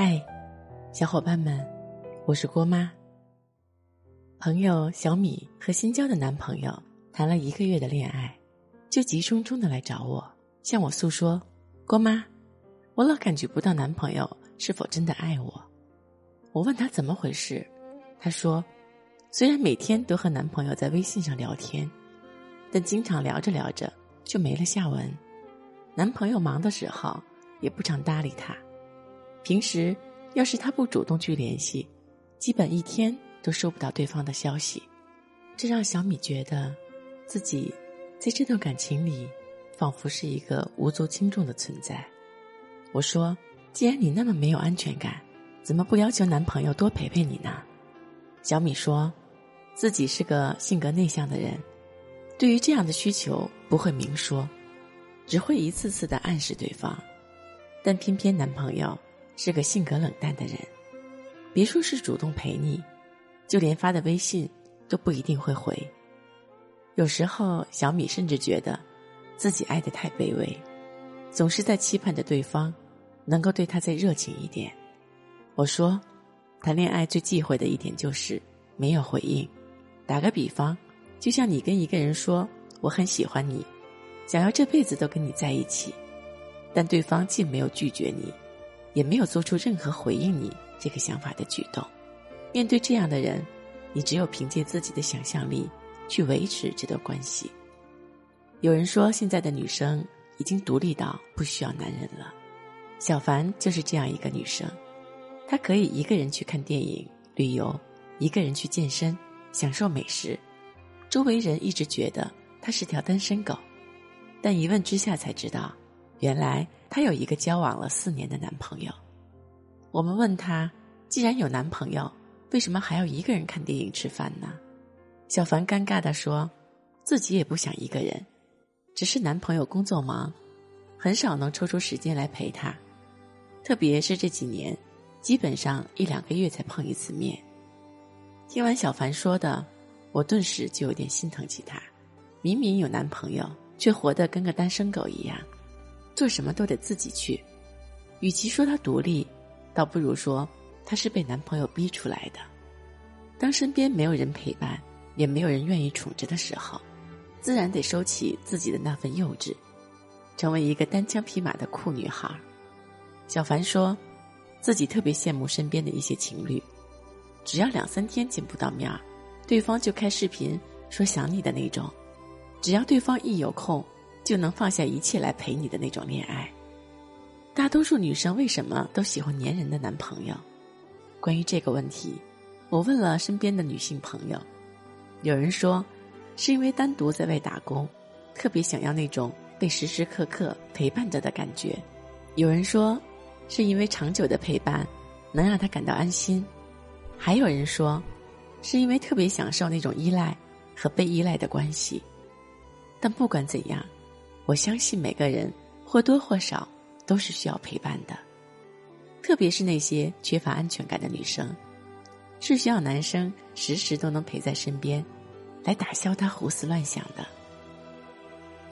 嗨，小伙伴们，我是郭妈。朋友小米和新交的男朋友谈了一个月的恋爱，就急匆匆的来找我，向我诉说：“郭妈，我老感觉不到男朋友是否真的爱我。”我问他怎么回事，他说：“虽然每天都和男朋友在微信上聊天，但经常聊着聊着就没了下文。男朋友忙的时候也不常搭理他。”平时要是他不主动去联系，基本一天都收不到对方的消息，这让小米觉得，自己在这段感情里，仿佛是一个无足轻重的存在。我说：“既然你那么没有安全感，怎么不要求男朋友多陪陪你呢？”小米说，自己是个性格内向的人，对于这样的需求不会明说，只会一次次的暗示对方，但偏偏男朋友。是个性格冷淡的人，别说是主动陪你，就连发的微信都不一定会回。有时候，小米甚至觉得自己爱的太卑微，总是在期盼着对方能够对他再热情一点。我说，谈恋爱最忌讳的一点就是没有回应。打个比方，就像你跟一个人说我很喜欢你，想要这辈子都跟你在一起，但对方既没有拒绝你。也没有做出任何回应你这个想法的举动。面对这样的人，你只有凭借自己的想象力去维持这段关系。有人说，现在的女生已经独立到不需要男人了。小凡就是这样一个女生，她可以一个人去看电影、旅游，一个人去健身、享受美食。周围人一直觉得她是条单身狗，但一问之下才知道，原来。她有一个交往了四年的男朋友，我们问她，既然有男朋友，为什么还要一个人看电影吃饭呢？小凡尴尬的说，自己也不想一个人，只是男朋友工作忙，很少能抽出时间来陪她，特别是这几年，基本上一两个月才碰一次面。听完小凡说的，我顿时就有点心疼起她，明明有男朋友，却活得跟个单身狗一样。做什么都得自己去，与其说她独立，倒不如说她是被男朋友逼出来的。当身边没有人陪伴，也没有人愿意宠着的时候，自然得收起自己的那份幼稚，成为一个单枪匹马的酷女孩。小凡说，自己特别羡慕身边的一些情侣，只要两三天见不到面儿，对方就开视频说想你的那种，只要对方一有空。就能放下一切来陪你的那种恋爱。大多数女生为什么都喜欢粘人的男朋友？关于这个问题，我问了身边的女性朋友，有人说是因为单独在外打工，特别想要那种被时时刻刻陪伴着的感觉；有人说是因为长久的陪伴能让他感到安心；还有人说是因为特别享受那种依赖和被依赖的关系。但不管怎样。我相信每个人或多或少都是需要陪伴的，特别是那些缺乏安全感的女生，是需要男生时时都能陪在身边，来打消她胡思乱想的。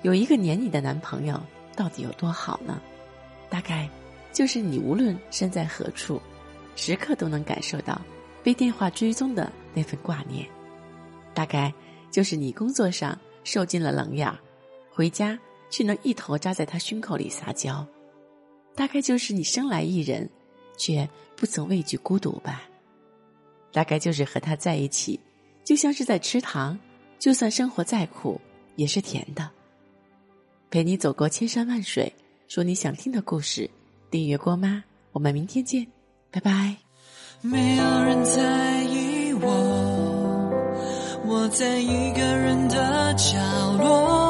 有一个黏你的男朋友到底有多好呢？大概就是你无论身在何处，时刻都能感受到被电话追踪的那份挂念；大概就是你工作上受尽了冷眼，回家。却能一头扎在他胸口里撒娇，大概就是你生来一人，却不曾畏惧孤独吧。大概就是和他在一起，就像是在吃糖，就算生活再苦，也是甜的。陪你走过千山万水，说你想听的故事。订阅郭妈，我们明天见，拜拜。没有人在意我，我在一个人的角落。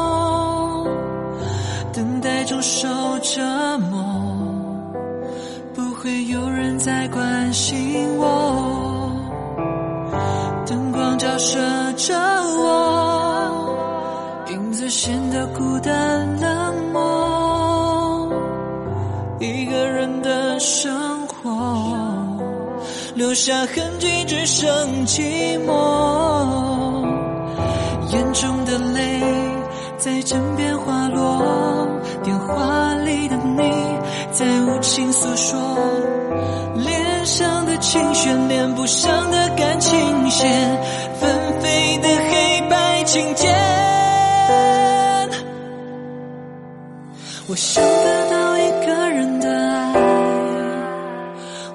中受折磨，不会有人再关心我。灯光照射着我，影子显得孤单冷漠。一个人的生活，留下痕迹只剩寂寞。眼中的泪在枕边滑落。电话里的你，在无情诉说。脸上的琴弦，连不上的感情线，纷飞的黑白琴键。我想得到一个人的爱，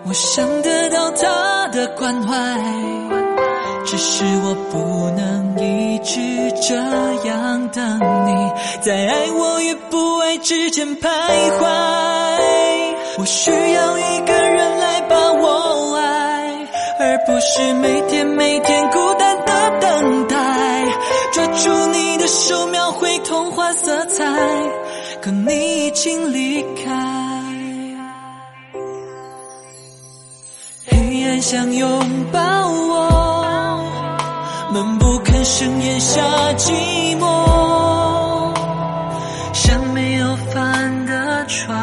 我想得到他的关怀，只是我不能一这样等你，在爱我与不爱之间徘徊。我需要一个人来把我爱，而不是每天每天孤单的等待。抓住你的手，描绘童话色彩。可你已经离开，黑暗想拥抱我，闷不吭声咽下寂寞，像没有帆的船，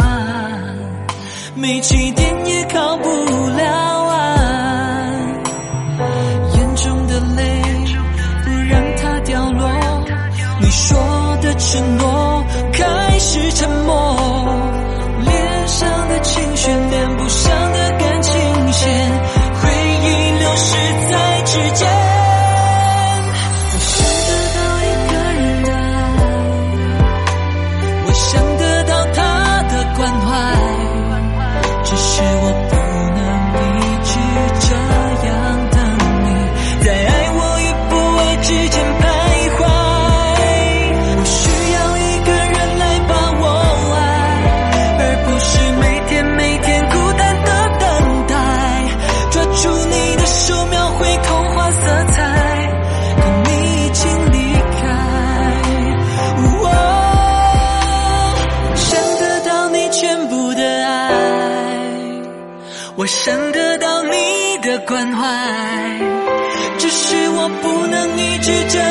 没起点也靠不了岸，眼中的泪不让它掉落，你说的承诺。开始沉默，我想得到你的关怀。只是我不能一直这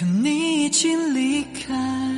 可你已经离开。